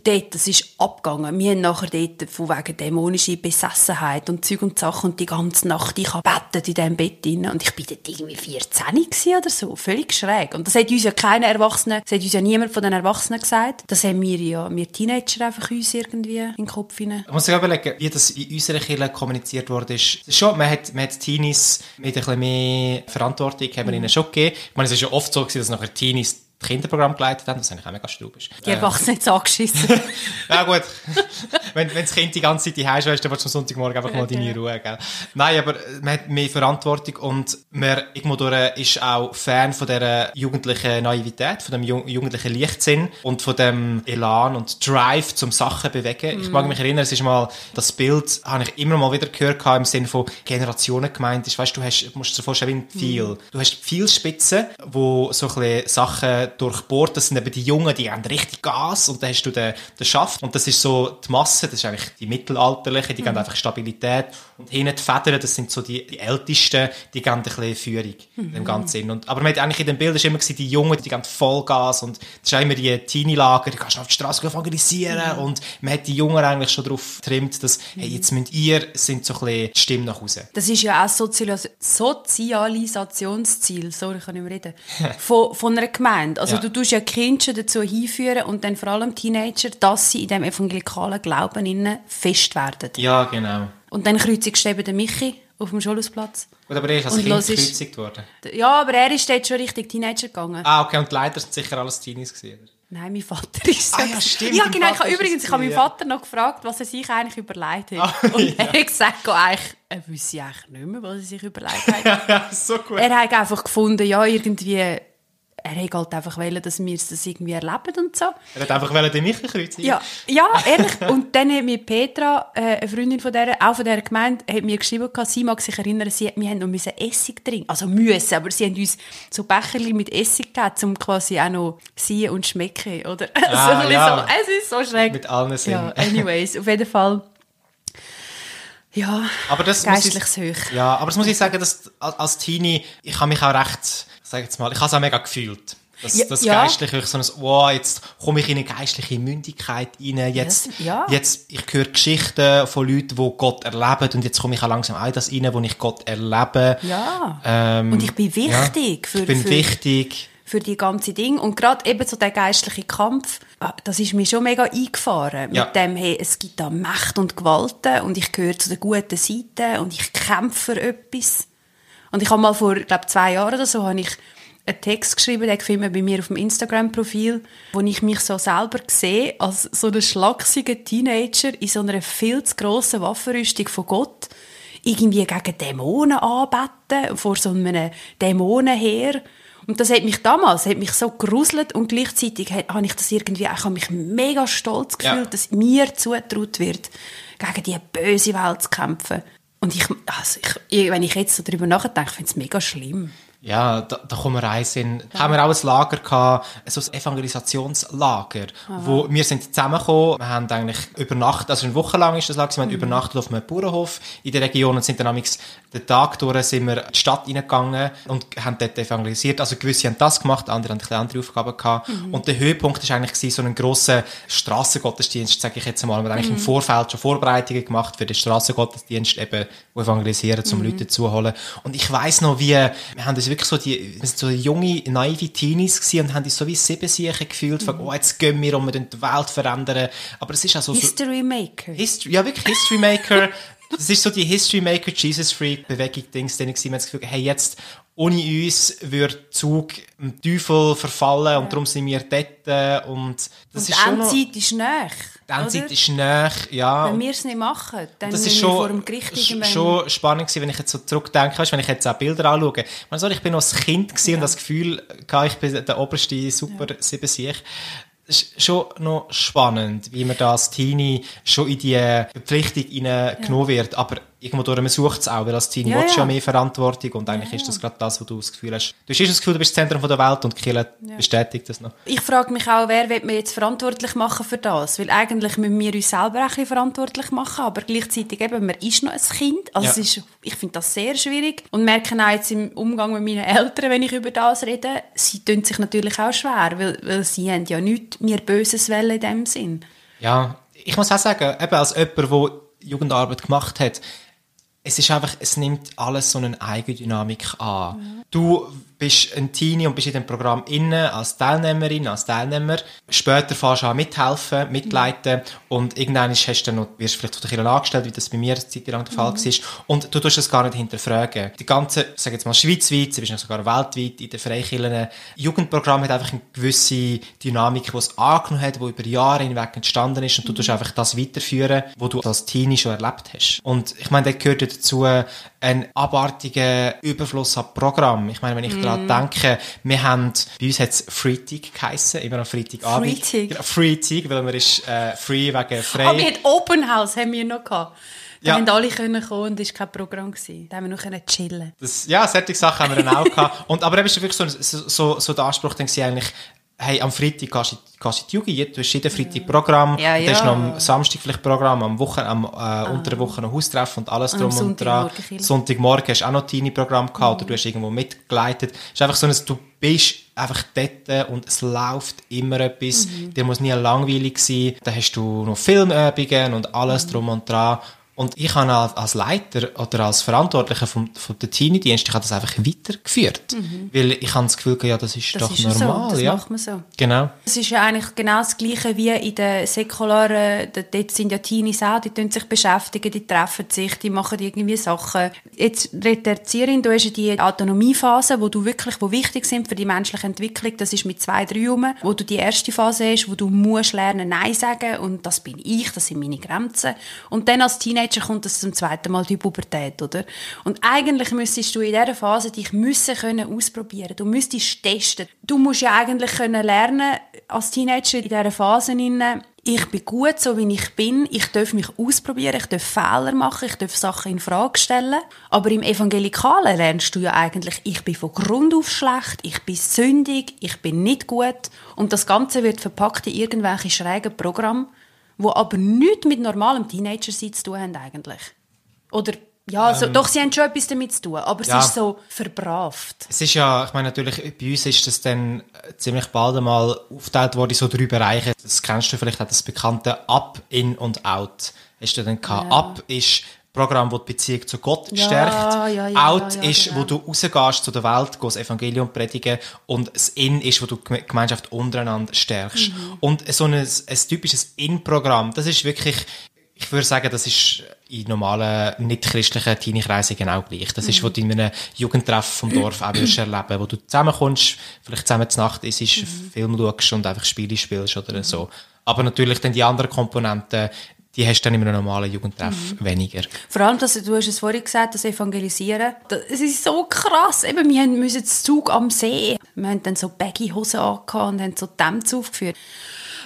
[SPEAKER 1] Dort, das ist abgegangen. Wir haben nachher dort von wegen dämonischer Besessenheit und Zeug und Sachen und die ganze Nacht, ich habe in diesem Bett drin und ich bin dort irgendwie 14 gewesen oder so. Völlig schräg. Und das hat uns ja keine Erwachsenen, das hat uns ja niemand von den Erwachsenen gesagt. Das haben wir ja, wir Teenager einfach uns irgendwie in den Kopf hinein.
[SPEAKER 3] Ich muss sich überlegen, wie das in unserer Kirche kommuniziert wurde. Ist schon, man hat, man hat Teenies mit ein bisschen mehr Verantwortung haben wir ihnen schon gegeben. Ich meine, es ist ja oft so gewesen, dass nachher Teenies Kinderprogramm geleitet haben, was eigentlich auch mega straub ist.
[SPEAKER 1] Die Erwachsenen jetzt angeschissen.
[SPEAKER 3] Ja gut, wenn, wenn das Kind die ganze Zeit daheim ist, dann willst du am Sonntagmorgen einfach mal deine Ruhe, gell? Nein, aber man hat mehr Verantwortung und man irgendwo durch ist auch Fan von dieser jugendlichen Naivität, von dem ju jugendlichen Leichtsinn und von dem Elan und Drive zum Sachen bewegen. Ich mag mich erinnern, es ist mal, das Bild habe ich immer mal wieder gehört im Sinne von Generationen gemeint ist. Weißt du, hast, musst dir vorstellen, wie ein Pfeil. Du hast Pfeilspitzen, wo so ein bisschen Sachen durchbohrt, das sind eben die Jungen, die haben richtig Gas und dann hast du den, den Schaft. Und das ist so die Masse, das ist eigentlich die mittelalterliche, die geben einfach Stabilität. Und hinten die Federn, das sind so die, die Ältesten, die geben ein bisschen Führung in dem Ganzen. Und, aber man hat eigentlich in dem Bild ist immer gesehen, die Jungen, die geben Vollgas und das ist immer die Teenie-Lager, die kannst du auf die Straße evangelisieren. Und man hat die Jungen eigentlich schon darauf getrimmt, dass, hey, jetzt müsst ihr, sind so ein bisschen die Stimme nach Hause.
[SPEAKER 1] Das ist ja auch Sozialis Sozialisationsziel, sorry, ich kann nicht mehr reden, von, von einer Gemeinde. Also
[SPEAKER 3] Ja.
[SPEAKER 1] du tust ja Kinder schon dazu hinführen und dann vor allem Teenager, dass sie in dem evangelikalen Glauben innen fest werden.
[SPEAKER 3] Ja, genau.
[SPEAKER 1] Und dann kreuzigst du eben den Michi auf dem Schulhausplatz.
[SPEAKER 3] Gut, aber er ist als
[SPEAKER 1] Und
[SPEAKER 3] Kind
[SPEAKER 1] ist-
[SPEAKER 3] gekreuzigt worden.
[SPEAKER 1] Ja, aber er ist dort schon richtig Teenager gegangen.
[SPEAKER 3] Ah, okay, und die Leiter sind sicher alles Teenies gewesen.
[SPEAKER 1] Nein, mein Vater ist
[SPEAKER 3] Ah, ja, stimmt,
[SPEAKER 1] Ja, genau. Ich habe übrigens, ich habe meinen. Vater noch gefragt, was er sich eigentlich überlegt hat.
[SPEAKER 3] Ah,
[SPEAKER 1] und
[SPEAKER 3] ja.
[SPEAKER 1] er hat gesagt, eigentlich, er wüsste eigentlich nicht mehr, was er sich überlegt hat.
[SPEAKER 3] ja, so gut.
[SPEAKER 1] er hat einfach gefunden, ja, irgendwie, er hat halt einfach wollen, dass wir das irgendwie erleben und so.
[SPEAKER 3] Er hat einfach wollen den Michi kreuzigen.
[SPEAKER 1] Ja, ja, ehrlich. Und dann hat mir Petra, äh, eine Freundin von der, auch von dieser Gemeinde, hat mir geschrieben, sie mag sich erinnern, sie, wir haben noch müssen Essig trinken. Also müssen, aber sie haben uns so Becherli mit Essig gegeben, um quasi auch noch sehen und schmecken, oder?
[SPEAKER 3] Ah,
[SPEAKER 1] so
[SPEAKER 3] ja.
[SPEAKER 1] so. Es ist so schräg.
[SPEAKER 3] Mit allen Sinnen.
[SPEAKER 1] Ja, anyways, auf jeden Fall. Ja,
[SPEAKER 3] Aber das muss ich,
[SPEAKER 1] geistliches Hoch.
[SPEAKER 3] ja, aber das muss ich sagen, dass als als Teenie, ich habe mich auch recht, sag jetzt mal, ich habe es auch mega gefühlt. Das,
[SPEAKER 1] Ja,
[SPEAKER 3] das
[SPEAKER 1] ja.
[SPEAKER 3] Geistliche, so ein, wow, jetzt komme ich in eine geistliche Mündigkeit rein, jetzt,
[SPEAKER 1] Ja.
[SPEAKER 3] jetzt, ich höre Geschichten von Leuten, die Gott erleben und jetzt komme ich auch langsam in das rein, wo ich Gott erlebe.
[SPEAKER 1] Ja.
[SPEAKER 3] Ähm,
[SPEAKER 1] Und ich bin wichtig
[SPEAKER 3] ja,
[SPEAKER 1] für,
[SPEAKER 3] ich bin
[SPEAKER 1] für,
[SPEAKER 3] wichtig.
[SPEAKER 1] für die ganze Ding und gerade eben so der geistliche Kampf, ah, das ist mir schon mega eingefahren.
[SPEAKER 3] Ja.
[SPEAKER 1] Mit dem, hey, es gibt da Macht und Gewalten und ich gehöre zu der guten Seite und ich kämpfe für etwas. Und ich habe mal vor, ich glaube zwei Jahren oder so, habe ich einen Text geschrieben, den gefilmt bei mir auf dem Instagram-Profil, wo ich mich so selber sehe als so einen schlachsigen Teenager in so einer viel zu grossen Waffenrüstung von Gott irgendwie gegen Dämonen anbeten, vor so einem Dämonenheer. Und das hat mich damals, hat mich so gruselt und gleichzeitig hat- habe ich das irgendwie, ich habe mich mega stolz
[SPEAKER 3] Ja.
[SPEAKER 1] gefühlt, dass mir zugetraut wird, gegen diese böse Welt zu kämpfen. Und ich, also ich, wenn ich jetzt so darüber nachdenke, finde ich es mega schlimm.
[SPEAKER 3] Ja, da, da kommen wir rein. Sind, Haben wir auch ein Lager gehabt, so ein Evangelisationslager, wo wir sind zusammengekommen, wir haben eigentlich übernachtet, also eine Woche lang ist das Lager, wir haben übernachtet auf einem Bauernhof in der Region und sind dann amigs den Tag durch sind wir in die Stadt reingegangen und haben dort evangelisiert. Also gewisse haben das gemacht, andere haben ein andere Aufgaben gehabt. Und der Höhepunkt ist eigentlich so einen grossen Strassengottesdienst, sage ich jetzt einmal. Wir haben eigentlich im Vorfeld schon Vorbereitungen gemacht für den Strassengottesdienst, eben, wo evangelisieren, zum Leute zuholen. Und ich weiss noch, wie, wir haben uns wirklich so die, wir sind so junge, naive Teenies gewesen und haben uns so wie Siebensiechen gefühlt, von, oh, jetzt gehen wir und wir die Welt verändern. Aber es ist auch so,
[SPEAKER 1] History Maker.
[SPEAKER 3] History, ja, wirklich History Maker. Das ist so die History Maker, Jesus Freak Bewegung, Dings, denen ich das Gefühl, hey, jetzt, ohne uns würde der Zug dem Teufel verfallen und darum sind wir dort. Und das
[SPEAKER 1] Und
[SPEAKER 3] ist
[SPEAKER 1] die
[SPEAKER 3] noch,
[SPEAKER 1] Endzeit ist näher.
[SPEAKER 3] Endzeit
[SPEAKER 1] oder?
[SPEAKER 3] ist näher, ja.
[SPEAKER 1] Wenn wir es nicht machen, dann
[SPEAKER 3] das ist
[SPEAKER 1] wir vor
[SPEAKER 3] schon,
[SPEAKER 1] dem Gericht
[SPEAKER 3] sch- schon spannend gewesen, wenn ich jetzt so zurückdenke, weißt, wenn ich jetzt auch Bilder anschaue. Ich, meine, so, ich bin noch ein Kind gewesen und das Gefühl ich bin der oberste super sieben Sieg. Es ist schon noch spannend, wie man da als Teenie schon in die Verpflichtung hineingenommen wird. Aber irgendwo durch, man sucht es auch, weil als Teenie
[SPEAKER 1] Ja,
[SPEAKER 3] willst du ja
[SPEAKER 1] ja.
[SPEAKER 3] mehr Verantwortung und eigentlich ist das gerade das, wo du das Gefühl hast. Du hast das Gefühl, du bist das Zentrum der Welt und Kille bestätigt das noch.
[SPEAKER 1] Ich frage mich auch, wer wird man jetzt verantwortlich machen für das? Weil eigentlich müssen wir uns selber auch ein bisschen verantwortlich machen, aber gleichzeitig eben, man ist noch ein Kind. Also
[SPEAKER 3] Ja.
[SPEAKER 1] ist, ich finde das sehr schwierig und merke auch jetzt im Umgang mit meinen Eltern, wenn ich über das rede, sie tun sich natürlich auch schwer, weil, weil sie haben ja nichts mir Böses wollen in dem Sinn.
[SPEAKER 3] Ja, ich muss auch sagen, eben als jemand, der Jugendarbeit gemacht hat, es ist einfach, es nimmt alles so eine Eigendynamik an. Du bist ein Teenie und bist in dem Programm innen als Teilnehmerin, als Teilnehmer. Später fährst du an mithelfen, mitleiten und irgendwann hast du dann noch, wirst du vielleicht von der angestellt, wie das bei mir eine Zeit lang der Fall war. Und du tust das gar nicht hinterfragen. Die ganze, sag jetzt mal schweizweit, du bist noch sogar weltweit in den Freikirchen, Jugendprogramm hat einfach eine gewisse Dynamik, die es angenommen hat, die über Jahre hinweg entstanden ist und du tust einfach das weiterführen, was du als Teenie schon erlebt hast. Und ich meine, da gehört dazu ein abartiger Überfluss an Programm. Ich meine, wenn ich
[SPEAKER 1] Mhm.
[SPEAKER 3] daran denke, wir haben, bei uns hat es Freitag geheissen, immer am Freitagabend.
[SPEAKER 1] Freitag?
[SPEAKER 3] Genau, Freitag, weil man ist äh, free wegen frei.
[SPEAKER 1] Aber wir hatten Open House, haben wir noch gehabt. Da
[SPEAKER 3] Ja.
[SPEAKER 1] haben alle können kommen und es war kein Programm. Gewesen. Da haben wir noch können chillen.
[SPEAKER 3] Das, ja, solche Sachen haben wir dann auch gehabt. Und, aber eben ist wirklich so, so, so, so der Anspruch, dann war eigentlich, hey, am Freitag gehst du, in die Jugend, du hast jeden Freitag Programm,
[SPEAKER 1] Ja,
[SPEAKER 3] und dann hast
[SPEAKER 1] ja.
[SPEAKER 3] noch am Samstag vielleicht Programm, am Wochen, am, äh, unter der Woche noch Haustreffen und alles
[SPEAKER 1] Und
[SPEAKER 3] drum und dran.
[SPEAKER 1] Sonntagmorgen
[SPEAKER 3] hast du auch noch deine Programm gehabt, oder du hast irgendwo mitgeleitet. Es ist einfach so, dass du bist einfach dort und es läuft immer etwas. Dir muss nie langweilig sein. Dann hast du noch Filmübungen und alles drum und dran. Und ich habe als Leiter oder als Verantwortlicher vom, vom der Teenie-Dienst, ich habe das einfach weitergeführt. Weil ich habe das Gefühl, ja, das ist
[SPEAKER 1] Das
[SPEAKER 3] doch
[SPEAKER 1] ist
[SPEAKER 3] normal.
[SPEAKER 1] so, das
[SPEAKER 3] ja.
[SPEAKER 1] macht man so.
[SPEAKER 3] Genau.
[SPEAKER 1] Es ist ja eigentlich genau das Gleiche wie in den säkularen, dort sind ja Teenies auch, die tun sich beschäftigen, die treffen sich, die machen irgendwie Sachen. Jetzt redet die Erzieherin, du hast die Autonomiephase, wo du wirklich, wo wichtig sind für die menschliche Entwicklung, das ist mit zwei, drei rum, wo du die erste Phase hast, wo du musst lernen, Nein sagen und das bin ich, das sind meine Grenzen. Und dann als Teenager kommt das zum zweiten Mal die Pubertät, oder? Und eigentlich müsstest du in dieser Phase dich müssen können ausprobieren. Du müsstest testen. Du musst ja eigentlich können lernen als Teenager in dieser Phase inne, ich bin gut, so wie ich bin. Ich darf mich ausprobieren, ich darf Fehler machen, ich darf Sachen in Frage stellen. Aber im Evangelikalen lernst du ja eigentlich, ich bin von Grund auf schlecht, ich bin sündig, ich bin nicht gut. Und das Ganze wird verpackt in irgendwelche schrägen Programme, wo aber nichts mit normalem Teenager-Sein zu tun haben eigentlich. Oder, ja, so, doch, sie haben schon etwas damit zu tun, aber
[SPEAKER 3] ja.
[SPEAKER 1] es ist so verbraft.
[SPEAKER 3] Es ist ja, ich meine, natürlich, bei uns ist das dann äh, ziemlich bald einmal aufgeteilt worden in so drei Bereiche. Das kennst du vielleicht auch, das bekannte Up, In und Out. Hast du dann gehabt. Up ist Programm, das die Beziehung zu Gott
[SPEAKER 1] Ja,
[SPEAKER 3] stärkt.
[SPEAKER 1] ja, ja,
[SPEAKER 3] Out ist,
[SPEAKER 1] genau.
[SPEAKER 3] wo du rausgehst zu der Welt, gehst das Evangelium predigen. Und das In ist, wo du die Gemeinschaft untereinander stärkst.
[SPEAKER 1] Mhm.
[SPEAKER 3] Und so ein, ein typisches In-Programm, das ist wirklich, ich würde sagen, das ist in normalen, nicht-christlichen Teenie-Kreisen genau gleich. Das ist, was du in einem Jugendtreff vom Dorf auch wirst erleben, wo du zusammenkommst, vielleicht zusammen zur Nacht isst, Film schaust und einfach Spiele spielst oder so. Aber natürlich dann die anderen Komponenten, die hast du dann in einem normalen Jugendtreff weniger.
[SPEAKER 1] Vor allem, dass, du hast es vorhin gesagt, das Evangelisieren. Das, es ist so krass. Eben, wir müssen den Zug am See. Wir haben dann so Baggy-Hosen angehabt und haben so Dämpfe aufgeführt.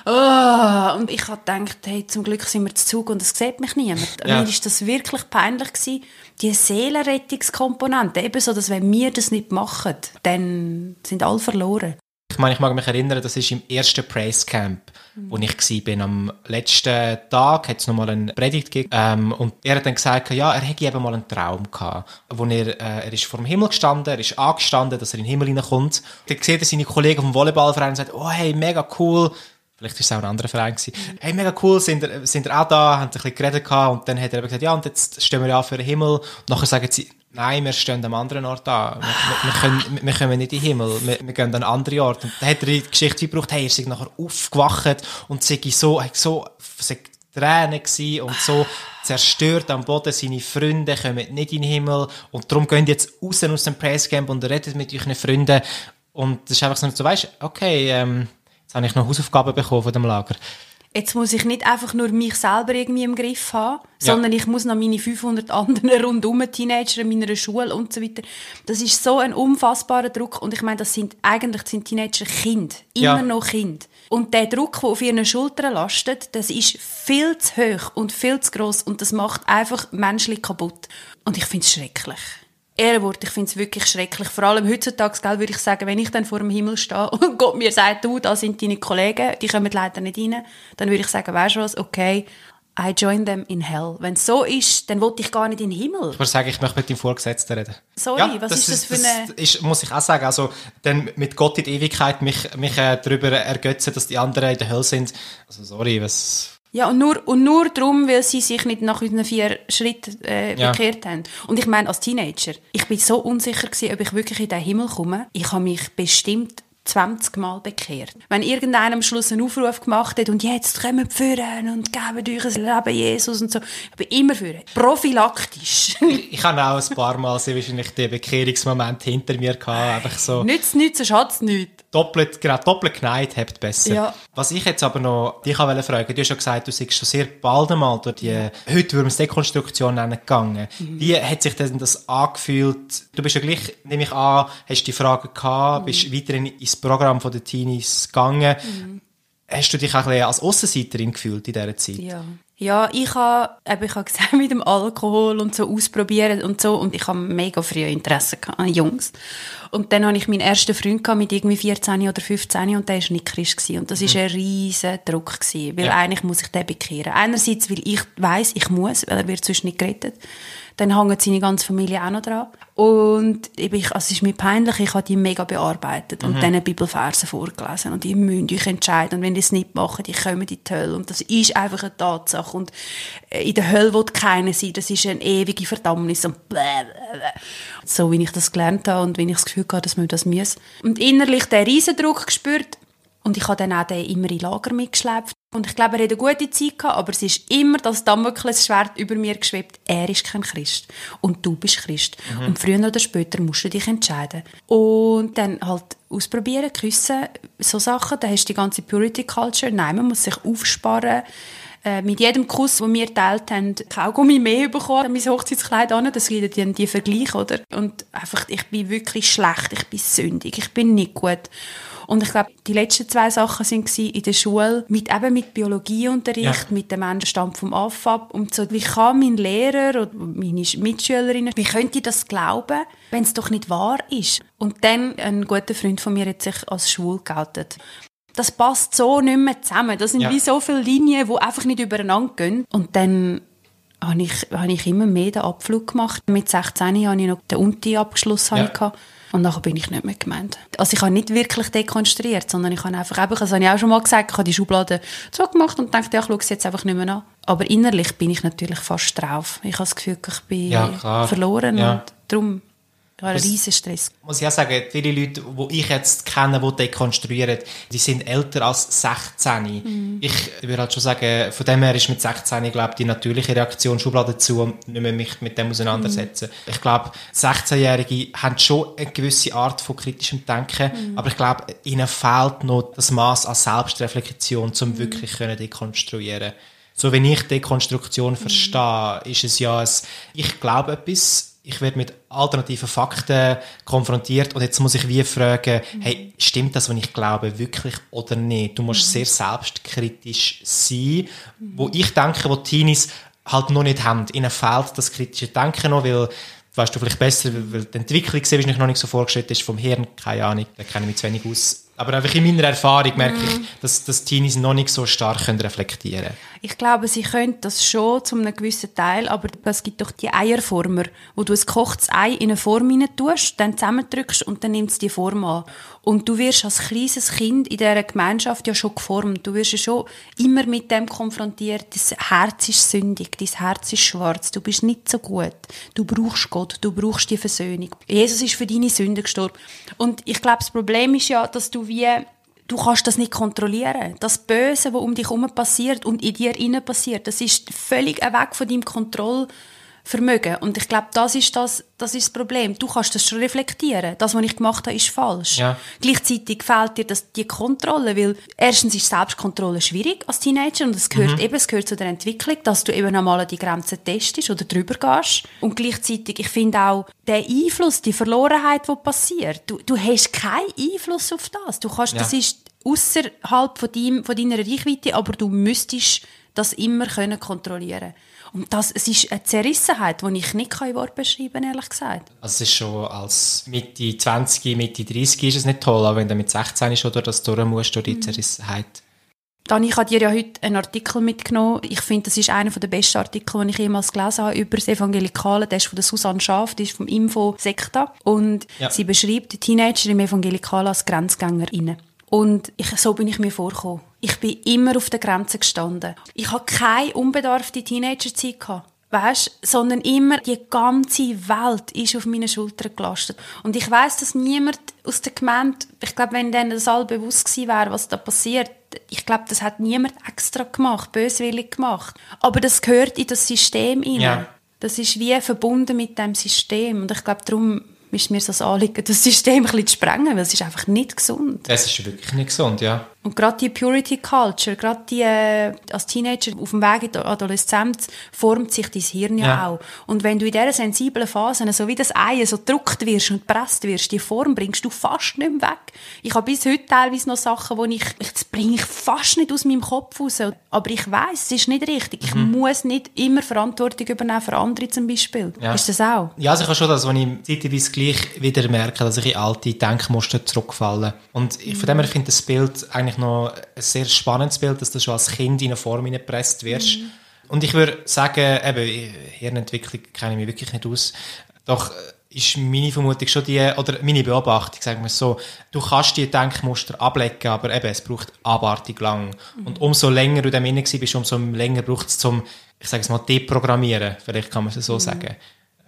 [SPEAKER 1] Oh, und ich habe gedacht, hey, zum Glück sind wir zu Zug und es sieht mich niemand.
[SPEAKER 3] Ja.
[SPEAKER 1] Mir ist das wirklich peinlich gewesen. Die Seelenrettungskomponente, eben so, dass wenn wir das nicht machen, dann sind alle verloren.
[SPEAKER 3] Ich meine, ich mag mich erinnern, das ist im ersten Praise Camp, wo ich bin. Am letzten Tag hat es nochmal eine Predigt gegeben. Ähm, und er hat dann gesagt, ja, er hätte eben mal einen Traum gehabt. Wo er, äh, er ist vor dem Himmel gestanden, er ist angestanden, dass er in den Himmel hineinkommt. Dann sieht er seine Kollegen vom Volleyballverein und sagt, oh hey, mega cool. Vielleicht war es auch ein anderer Verein. Gewesen. Hey, mega cool, sind sind ihr auch da, haben ein bisschen geredet gehabt. Und dann hat er eben gesagt, ja, und jetzt stehen wir ja für den Himmel. Und nachher sagen sie, nein, wir stehen am anderen Ort an. Wir, wir, wir, können, wir können nicht in den Himmel. Wir, wir gehen an einen anderen Ort. Und dann hat er die Geschichte gebraucht, hey, er sei nachher aufgewacht und sei so, so, sei Tränen gsi und so zerstört am Boden. Seine Freunde kommen nicht in den Himmel. Und darum gehen jetzt raus aus dem Praise-Camp und redet mit euren Freunden. Und das ist einfach so weißt, okay, ähm, jetzt habe ich noch Hausaufgaben bekommen von dem Lager.
[SPEAKER 1] Jetzt muss ich nicht einfach nur mich selber irgendwie im Griff haben,
[SPEAKER 3] Ja.
[SPEAKER 1] sondern ich muss noch meine 500 anderen rundum Teenager in meiner Schule und so weiter. Das ist so ein unfassbarer Druck und ich meine, das sind eigentlich sind Teenager Kind, immer
[SPEAKER 3] Ja.
[SPEAKER 1] noch Kind. Und der Druck, der auf ihren Schultern lastet, das ist viel zu hoch und viel zu groß und das macht einfach menschlich kaputt. Und ich finde es schrecklich. Ehrenwort, ich finde es wirklich schrecklich. Vor allem heutzutage, gell, würde ich sagen, wenn ich dann vor dem Himmel stehe und Gott mir sagt, du, da sind deine Kollegen, die kommen leider nicht rein, dann würde ich sagen, weißt du was, okay, I join them in hell. Wenn es so ist, dann will ich gar nicht in den Himmel.
[SPEAKER 3] Ich würde sagen, ich möchte mit dem Vorgesetzten reden.
[SPEAKER 1] Sorry, was ist das für eine-
[SPEAKER 3] Das ist, muss ich auch sagen, also dann mit Gott in die Ewigkeit mich, mich äh, darüber ergötzen, dass die anderen in der Hölle sind. Also sorry, was...
[SPEAKER 1] Ja, und nur, und nur darum, weil sie sich nicht nach unseren vier Schritten äh,
[SPEAKER 3] Ja.
[SPEAKER 1] bekehrt haben. Und ich meine, als Teenager, ich bin so unsicher gewesen, ob ich wirklich in den Himmel komme. Ich habe mich bestimmt 20 Mal bekehrt. Wenn irgendeiner am Schluss einen Aufruf gemacht hat und jetzt kommt führen und geben euch ein Leben Jesus und so, ich bin immer führen. Prophylaktisch.
[SPEAKER 3] Ich habe auch ein paar Mal sehr wahrscheinlich den Bekehrungsmoment hinter mir gehabt, einfach so
[SPEAKER 1] Nützt nichts, so schadet nichts.
[SPEAKER 3] doppelt, genau, doppelt geneigt, habt besser.
[SPEAKER 1] Ja.
[SPEAKER 3] Was ich jetzt aber noch dich wollte fragen, du hast ja gesagt, du siehst schon sehr bald einmal durch die, heute würden wir es Dekonstruktion nennen, gegangen.
[SPEAKER 1] Mhm.
[SPEAKER 3] Wie hat sich denn das angefühlt? Du bist ja gleich, nehme ich an, hast die Frage gehabt,
[SPEAKER 1] Mhm.
[SPEAKER 3] bist weiterhin ins Programm von der Teenies gegangen.
[SPEAKER 1] Mhm.
[SPEAKER 3] Hast du dich auch ein bisschen als Aussenseiterin gefühlt in dieser Zeit?
[SPEAKER 1] Ja. Ja, ich habe, eben, ich habe gesagt, mit dem Alkohol und so ausprobieren und so. Und ich habe mega früh Interesse an Jungs. Und dann hatte ich meinen ersten Freund gehabt mit irgendwie 14 oder 15 und der war nicht Christ. Gewesen. Und das war ein riesen Druck. Gewesen, weil
[SPEAKER 3] Ja.
[SPEAKER 1] eigentlich muss ich den bekehren. Einerseits, weil ich weiss, ich muss, weil er wird sonst nicht gerettet. Dann hängt seine ganze Familie auch noch dran. Und ich, bin- also es ist mir peinlich, ich habe die mega bearbeitet und dann Bibelverse vorgelesen. Und ihr müsst euch entscheiden. Und wenn ihr es nicht macht, ich komme in die Hölle. Und das ist einfach eine Tatsache. Und äh, in der Hölle wird keiner sein. Das ist eine ewige Verdammnis. Und blablabla. So wie ich das gelernt habe und wie ich das Gefühl hatte, dass man das muss. Und innerlich den Riesendruck gespürt. Und ich habe dann auch den immer in Lager mitgeschleppt. Und ich glaube, er hat eine gute Zeit gehabt, aber es ist immer das Damoklesschwert über mir geschwebt. Er ist kein Christ. Und du bist Christ. Und früher oder später musst du dich entscheiden. Und dann halt ausprobieren, küssen, so Sachen. Dann hast du die ganze Purity Culture. Nein, man muss sich aufsparen. Äh, mit jedem Kuss, den wir geteilt haben, Kaugummi mehr bekommen, mein Hochzeitskleid an. Das gibt dann die Vergleich, oder? Und einfach, ich bin wirklich schlecht, ich bin sündig, ich bin nicht gut. Und ich glaube, die letzten zwei Sachen sind in der Schule, mit, eben mit Biologieunterricht,
[SPEAKER 3] Ja.
[SPEAKER 1] mit dem Menschenstand vom AFAB. Und so, wie kann mein Lehrer oder meine Sch- Mitschülerinnen, wie könnt ihr das glauben, wenn es doch nicht wahr ist? Und dann, ein guter Freund von mir hat sich als schwul geoutet. Das passt so nicht mehr zusammen. Das sind
[SPEAKER 3] Ja.
[SPEAKER 1] wie so viele Linien, die einfach nicht übereinander gehen. Und dann habe ich, habe ich immer mehr den Abflug gemacht. Mit 16 habe ich noch den Unti-Abschluss
[SPEAKER 3] Ja.
[SPEAKER 1] Und nachher bin ich nicht mehr gemeint. Also ich habe nicht wirklich dekonstruiert, sondern ich habe einfach, eben, das habe ich auch schon mal gesagt, ich habe die Schublade zugemacht und dachte, ja, ich schaue es jetzt einfach nicht mehr an. Aber innerlich bin ich natürlich fast drauf. Ich habe das Gefühl, ich bin
[SPEAKER 3] Ja,
[SPEAKER 1] verloren
[SPEAKER 3] Ja.
[SPEAKER 1] und darum habe einen
[SPEAKER 3] Das-
[SPEAKER 1] riesen Stress.
[SPEAKER 3] muss ich auch sagen, viele Leute, die ich jetzt kenne, die dekonstruieren, die sind älter als 16. Ich würde halt schon sagen, von dem her ist mit 16, glaube ich, die natürliche Reaktion Schublade zu und nicht mehr mich mit dem auseinandersetzen. Ich glaube, 16-Jährige haben schon eine gewisse Art von kritischem Denken, aber ich glaube, ihnen fehlt noch das Maß an Selbstreflexion, um wirklich können dekonstruieren so wenn ich Dekonstruktion verstehe, ist es ja ein, ich glaube etwas, ich werde mit alternativen Fakten konfrontiert und jetzt muss ich wie fragen, hey, stimmt das, was ich glaube, wirklich oder nicht? Du musst sehr selbstkritisch sein, wo ich denke, wo Teenies halt noch nicht haben. Ihnen fehlt das kritische Denken noch, weil weißt du vielleicht besser, weil die Entwicklung sehr wahrscheinlich noch nicht so vorgestellt ist vom Hirn, keine Ahnung, da kenne ich mich zu wenig aus. Aber einfach in meiner Erfahrung merke ich, dass, dass Teenies noch nicht so stark können reflektieren können.
[SPEAKER 1] Ich glaube, sie können das schon zu einem gewissen Teil, aber es gibt doch die Eierformer, wo du ein gekochtes Ei in eine Form hinein tust, dann zusammendrückst und dann nimmt es die Form an. Und du wirst als kleines Kind in dieser Gemeinschaft ja schon geformt. Du wirst ja schon immer mit dem konfrontiert, dein Herz ist sündig, dein Herz ist schwarz, du bist nicht so gut, du brauchst Gott, du brauchst die Versöhnung. Jesus ist für deine Sünden gestorben. Und ich glaube, das Problem ist ja, dass du wie Du kannst das nicht kontrollieren. Das Böse, was um dich herum passiert und in dir innen passiert, das ist völlig weg von deinem Kontrollvermögen. Und ich glaube, das ist das, das ist das Problem. Du kannst das schon reflektieren. Das, was ich gemacht habe, ist falsch.
[SPEAKER 3] Ja.
[SPEAKER 1] Gleichzeitig fehlt dir das, die Kontrolle, weil erstens ist Selbstkontrolle schwierig als Teenager und es gehört eben, es gehört zu der Entwicklung, dass du eben einmal die Grenzen testest oder drüber gehst. Und gleichzeitig, ich finde auch, der Einfluss, die Verlorenheit, die passiert, du, du hast keinen Einfluss auf das. Du kannst, das
[SPEAKER 3] Ja.
[SPEAKER 1] ist außerhalb von, von deiner Reichweite, aber du müsstest das immer können kontrollieren Und das, es ist eine Zerrissenheit, die ich nicht in Wort beschreiben kann, ehrlich gesagt.
[SPEAKER 3] Also es ist schon als Mitte 20, Mitte 30 ist es nicht toll, aber wenn du mit 16 schon durch das durch musst, durch die Zerrissenheit.
[SPEAKER 1] Dani, ich habe dir ja heute einen Artikel mitgenommen. Ich finde, das ist einer der besten Artikel, die ich jemals gelesen habe über das Evangelikale. Der ist von der Susanne Schaaf, die ist vom Info Sekta. Und
[SPEAKER 3] Ja.
[SPEAKER 1] sie beschreibt die Teenager im Evangelikalen als GrenzgängerInnen. Und ich, so bin ich mir vorgekommen. Ich bin immer auf der Grenze gestanden. Ich hatte keine unbedarfte Teenagerzeit. Gehabt. Weißt, sondern immer die ganze Welt ist auf meine Schultern gelastet. Und ich weiß, dass niemand aus der Gemeinde, ich glaube, wenn denen das all bewusst gewesen wäre, was da passiert, ich glaube, das hat niemand extra gemacht, böswillig gemacht. Aber das gehört in das System rein.
[SPEAKER 3] Ja.
[SPEAKER 1] Das ist wie verbunden mit dem System. Und ich glaube, darum ist mir so das Anliegen, das System ein bisschen zu sprengen, weil es ist einfach nicht gesund.
[SPEAKER 3] Das ist wirklich nicht gesund, ja.
[SPEAKER 1] Und gerade die Purity Culture, gerade die, äh, als Teenager auf dem Weg in die Adoleszenz, formt sich dein Hirn ja,
[SPEAKER 3] Ja.
[SPEAKER 1] auch. Und wenn du in dieser sensiblen Phase, so wie das Ei, so gedruckt wirst und gepresst wirst, die Form bringst du fast nicht mehr weg. Ich habe bis heute teilweise noch Sachen, die ich, ich das bringe ich fast nicht aus meinem Kopf raus. Aber ich weiß, es ist nicht richtig. Ich
[SPEAKER 3] Mhm.
[SPEAKER 1] muss nicht immer Verantwortung übernehmen für andere zum Beispiel.
[SPEAKER 3] Ja.
[SPEAKER 1] Ist das auch?
[SPEAKER 3] Ja, also ich habe schon das, wenn ich zeitweise gleich wieder merke, dass ich in alte Denkmuster zurückfalle. Und ich, von dem her finde ich das Bild eigentlich noch ein sehr spannendes Bild, dass du schon als Kind in eine Form hineingepresst wirst. Und ich würde sagen, eben, Hirnentwicklung kenne ich mich wirklich nicht aus. Doch äh, ist meine Vermutung schon die, oder meine Beobachtung, sagen wir so, du kannst die Denkmuster ablegen, aber eben, es braucht abartig lang. Und umso länger du dem inne bist, umso länger braucht es zum, ich sage es mal, deprogrammieren. Vielleicht kann man es so sagen.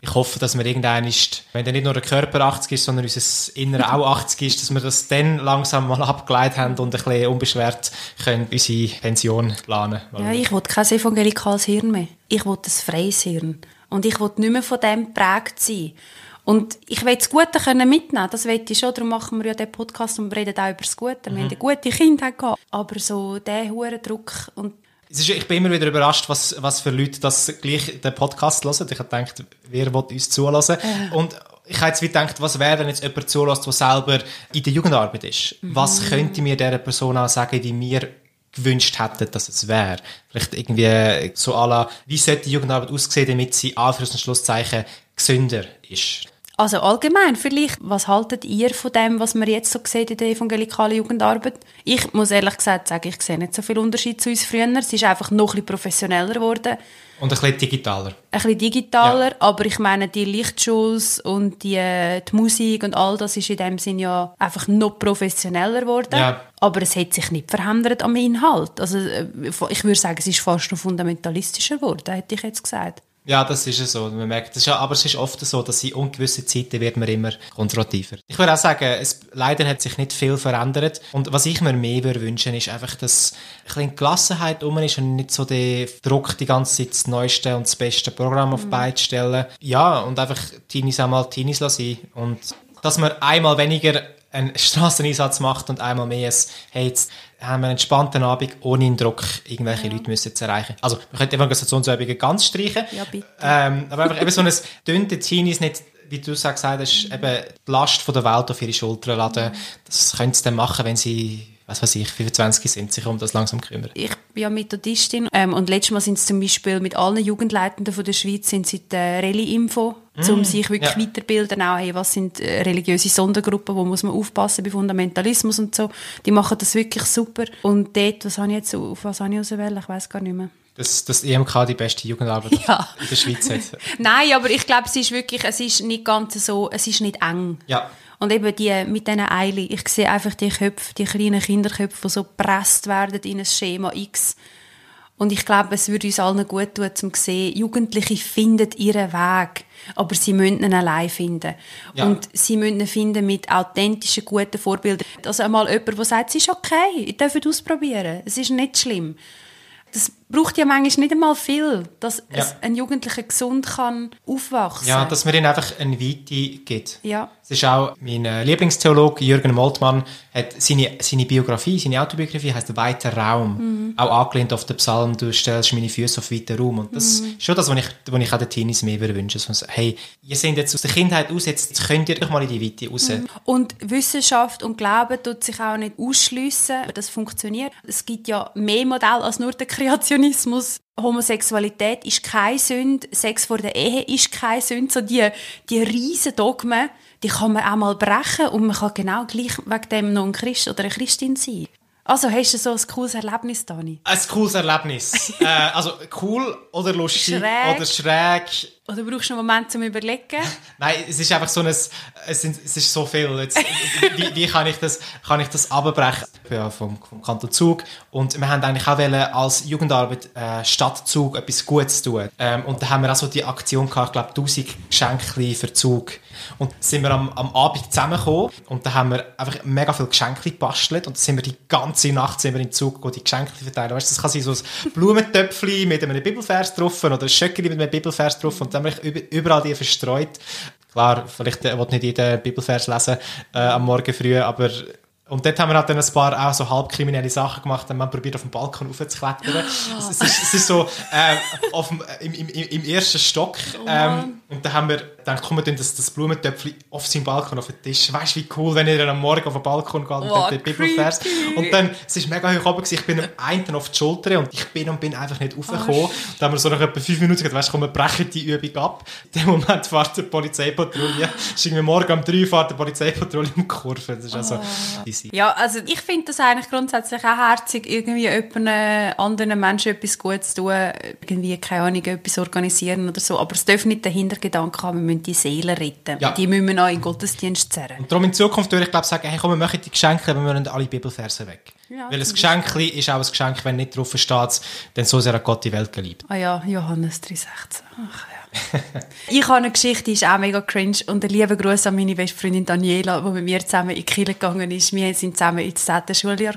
[SPEAKER 3] Ich hoffe, dass wir irgendwann ist, wenn dann nicht nur der Körper 80 ist, sondern unser Innere auch 80 ist, dass wir das dann langsam mal abgeleitet haben und ein bisschen unbeschwert können unsere Pension planen.
[SPEAKER 1] Ja, ich will kein evangelikales Hirn mehr. Ich will ein freies Hirn. Und ich will nicht mehr von dem geprägt sein. Und ich will das Gute können mitnehmen, das will ich schon, darum machen wir ja den Podcast und reden auch über das Gute. Wir haben eine gute Kindheit gehabt. Aber so der hohe Druck und
[SPEAKER 3] ist, ich bin immer wieder überrascht, was, was für Leute das gleich den Podcast hören. Ich habe gedacht, wer will uns zulassen? Und ich habe jetzt wie gedacht, was wäre, wenn jetzt jemand zulässt, der selber in der Jugendarbeit ist? Was könnte mir dieser Person auch sagen, die mir gewünscht hätten, dass es wäre? Vielleicht irgendwie so à la, wie sollte die Jugendarbeit aussehen, damit sie Anführungs- und Schlusszeichen gesünder ist?
[SPEAKER 1] Also allgemein, vielleicht, was haltet ihr von dem, was man jetzt so sieht in der evangelikalen Jugendarbeit? Ich muss ehrlich gesagt sagen, ich sehe nicht so viel Unterschied zu uns früher. Es ist einfach noch ein bisschen professioneller geworden,
[SPEAKER 3] Und ein bisschen digitaler.
[SPEAKER 1] ein bisschen digitaler, aber ich meine, die Lichtshows und die, äh, die Musik und all das ist in dem Sinn ja einfach noch professioneller geworden.
[SPEAKER 3] Ja.
[SPEAKER 1] Aber es hat sich nicht verändert am Inhalt. Also äh, ich würde sagen, es ist fast noch fundamentalistischer geworden, hätte ich jetzt gesagt.
[SPEAKER 3] Ja, das ist es so. Man merkt, das ist ja, aber es ist oft so, dass in ungewisse Zeiten wird man immer konservativer. Ich würde auch sagen, es, leider hat sich nicht viel verändert. Und was ich mir mehr würde wünschen, ist einfach, dass ein bisschen Gelassenheit um ist und nicht so der Druck, die ganze Zeit das neueste und das beste Programm auf Beine zu stellen. Ja, und einfach Teenies auch mal Teenies lassen. Und dass man einmal weniger einen Straßeneinsatz macht und einmal mehr es, hey, jetzt haben wir einen entspannten Abend, ohne den Druck, irgendwelche Leute müssen zu erreichen. Also, man könnte Evangelisationsübungen ganz streichen.
[SPEAKER 1] Ja, bitte.
[SPEAKER 3] Ähm, aber einfach eben so ein dünne Teenies nicht, wie du es gesagt hast, eben die Last von der Welt auf ihre Schultern laden. Das können sie dann machen, wenn sie, was weiß ich, 25 sind, sich um das langsam kümmern.
[SPEAKER 1] ich bin ja Methodistin ähm, und letztes Mal sind sie zum Beispiel mit allen Jugendleitenden von der Schweiz sind sie der Rallye-Info, um sich wirklich
[SPEAKER 3] ja.
[SPEAKER 1] weiterbilden, auch hey, was sind äh, religiöse Sondergruppen, wo muss man aufpassen bei Fundamentalismus und so. Die machen das wirklich super. Und dort, was habe ich jetzt, auf was habe ich ausgewählt? Ich weiß gar nicht mehr.
[SPEAKER 3] Dass, die EMK die beste Jugendarbeit
[SPEAKER 1] Ja.
[SPEAKER 3] in der Schweiz hat.
[SPEAKER 1] Nein, aber ich glaube, es ist wirklich, es ist nicht ganz so, es ist nicht eng.
[SPEAKER 3] Ja.
[SPEAKER 1] Und eben die mit diesen Eile, ich sehe einfach die Köpfe, die kleinen Kinderköpfe, die so gepresst werden in ein Schema X. Und ich glaube, es würde uns allen gut tun, um zu sehen, Jugendliche finden ihren Weg, aber sie müssen ihn allein finden.
[SPEAKER 3] Ja.
[SPEAKER 1] Und sie müssen ihn finden mit authentischen, guten Vorbildern. Also einmal jemand, der sagt, es ist okay, ihr dürft ausprobieren, es ist nicht schlimm. Das braucht ja manchmal nicht einmal viel, dass
[SPEAKER 3] Ja.
[SPEAKER 1] ein Jugendlicher gesund kann aufwachsen.
[SPEAKER 3] Ja, dass man ihnen einfach eine Weite gibt.
[SPEAKER 1] Ja.
[SPEAKER 3] Es ist auch mein äh, Lieblingstheologe Jürgen Moltmann hat seine, seine Biografie, seine Autobiografie heißt Weiter Raum, auch angelehnt auf den Psalm Du stellst meine Füße auf weiten Raum und das ist schon das, was ich, was ich auch den Teenies mehr wünschen. So, hey, ihr seid jetzt aus der Kindheit aus, jetzt könnt ihr doch mal in die Weite raus.
[SPEAKER 1] Und Wissenschaft und Glauben tut sich auch nicht ausschliessen. Das funktioniert. Es gibt ja mehr Modelle als nur der Kreationismus. Homosexualität ist keine Sünde, Sex vor der Ehe ist keine Sünde. So die, die riesen Dogmen, die kann man auch mal brechen und man kann genau gleich wegen dem noch ein Christ oder eine Christin sein. Also hast du so ein cooles Erlebnis, Dani?
[SPEAKER 3] Ein cooles Erlebnis. äh, also cool oder lustig
[SPEAKER 1] Schräg.
[SPEAKER 3] oder schräg
[SPEAKER 1] Oder brauchst du einen Moment zum Überlegen?
[SPEAKER 3] Nein, es ist einfach so ein, es, sind, es ist so viel. Jetzt, wie, wie kann ich das, kann ich das abbrechen? Ich bin vom, vom Kanton Zug und wir haben eigentlich auch wollen, als Jugendarbeit äh, Stadtzug etwas Gutes tun. Ähm, und da haben wir auch so die Aktion gehabt, ich glaube 1000 Geschenke für Zug. Und sind wir am, am Abend zusammengekommen und da haben wir einfach mega viele Geschenke gebastelt und sind wir die ganze Nacht sind wir in den Zug gegangen, die Geschenke verteilen. Weißt, das kann sein so ein Blumentöpfchen mit einem Bibelvers drauf oder ein Schöckchen mit einem Bibelvers drauf und dann wir überall die verstreut. Klar, vielleicht äh, will nicht jeder Bibelvers lesen äh, am Morgen früh, aber und dort haben wir halt dann ein paar auch so halbkriminelle Sachen gemacht. Dann haben wir probiert, auf dem Balkon raufzuklettern. es, es, ist, es ist so äh, auf dem, im, im, im ersten Stock.
[SPEAKER 1] Oh
[SPEAKER 3] Ähm, und dann haben wir gedacht, komm, wir tun das, das Blumentöpfchen auf seinem Balkon auf den Tisch. Weißt du, wie cool, wenn ihr dann am Morgen auf den Balkon geht und
[SPEAKER 1] Oh,
[SPEAKER 3] dort den Bibelvers.
[SPEAKER 1] creepy.
[SPEAKER 3] Und dann, es ist mega hoch oben. Ich bin am einen auf die Schulter und ich bin und bin einfach nicht raufgekommen.
[SPEAKER 1] Oh,
[SPEAKER 3] dann haben wir so nach etwa fünf Minuten gesagt, weißt du, komm, wir brechen die Übung ab. In dem Moment fährt die Polizeipatrouille. Ist irgendwie morgen um drei fährt die Polizeipatrouille um die Kurve. Das ist also easy.
[SPEAKER 1] Ja, also ich finde das eigentlich grundsätzlich auch herzig, irgendwie jemandem anderen Menschen etwas Gutes tun, irgendwie, keine Ahnung, etwas organisieren oder so. Aber es darf nicht den Hintergedanken haben, müssen die Seele retten.
[SPEAKER 3] Ja.
[SPEAKER 1] Die müssen wir noch in den Gottesdienst zerren.
[SPEAKER 3] Und darum in Zukunft würde ich glaube sagen, hey, komm, wir machen die Geschenke, aber wir nehmen alle Bibelverse weg.
[SPEAKER 1] Ja,
[SPEAKER 3] Weil ein Geschenk ist auch ein Geschenk, wenn nicht drauf steht, dann so sehr hat Gott die Welt geliebt.
[SPEAKER 1] Ah ja, Johannes 3,16. Ach. ich habe eine Geschichte, die ist auch mega cringe. Und ein lieber Gruß an meine beste Freundin Daniela, die mit mir zusammen in die Kirche gegangen ist. Wir sind zusammen ins 10. Schuljahr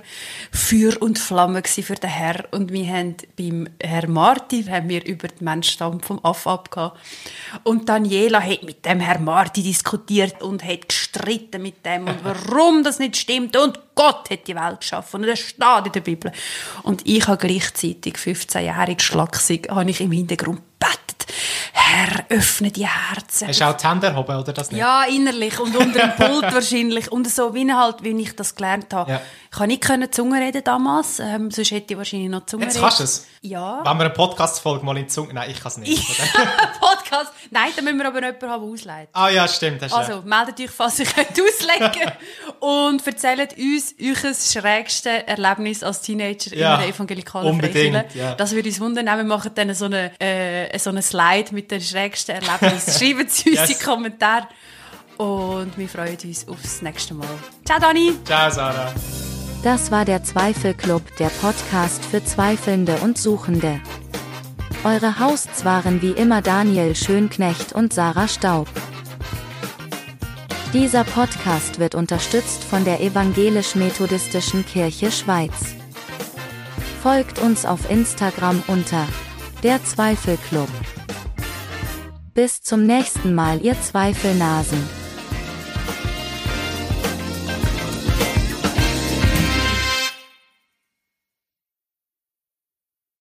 [SPEAKER 1] Feuer und Flamme für den Herr. Und wir haben beim Herr Marti haben wir über den Menschstamm vom Aff abgehabt. Und Daniela hat mit dem Herr Marti diskutiert und hat gestritten mit dem und warum das nicht stimmt. Und Gott hat die Welt geschaffen. Und das steht in der Bibel. Und ich habe gleichzeitig 15-jährige Schlagsig, habe ich im Hintergrund Herr, öffne die Herzen.
[SPEAKER 3] Hast du auch die Hände erhoben, oder das nicht?
[SPEAKER 1] Ja, innerlich und unter dem Pult wahrscheinlich. Und so, wie halt, wie ich das gelernt habe.
[SPEAKER 3] Ja.
[SPEAKER 1] Ich habe nicht können Zunge reden damals, ähm, sonst hätte ich wahrscheinlich noch Zunge
[SPEAKER 3] Jetzt
[SPEAKER 1] reden.
[SPEAKER 3] kannst du es.
[SPEAKER 1] Ja.
[SPEAKER 3] Wenn wir eine Podcast-Folge mal in die Zunge... Nein, ich kann es nicht.
[SPEAKER 1] Podcast. Nein, da müssen wir aber jemanden haben, der ausleitet.
[SPEAKER 3] ah ja, stimmt.
[SPEAKER 1] Also,
[SPEAKER 3] recht.
[SPEAKER 1] meldet euch, falls ihr könnt auslegen und erzählt uns euer schrägste Erlebnis als Teenager
[SPEAKER 3] Ja,
[SPEAKER 1] in einer evangelikalen
[SPEAKER 3] unbedingt,
[SPEAKER 1] Freikirche.
[SPEAKER 3] ja.
[SPEAKER 1] Das würde uns wundern. Wir machen dann so eine, äh, so eine Slide mit den schrägsten Erlebnissen. Schreibt es uns
[SPEAKER 3] Yes.
[SPEAKER 1] in die Kommentare. Und wir freuen uns aufs nächste Mal. Ciao, Dani!
[SPEAKER 3] Ciao, Sarah.
[SPEAKER 2] Das war der Zweifelclub, der Podcast für Zweifelnde und Suchende. Eure Hosts waren wie immer Daniel Schönknecht und Sarah Staub. Dieser Podcast wird unterstützt von der Evangelisch-Methodistischen Kirche Schweiz. Folgt uns auf Instagram unter der Zweifelclub. Bis zum nächsten Mal, ihr Zweifelnasen.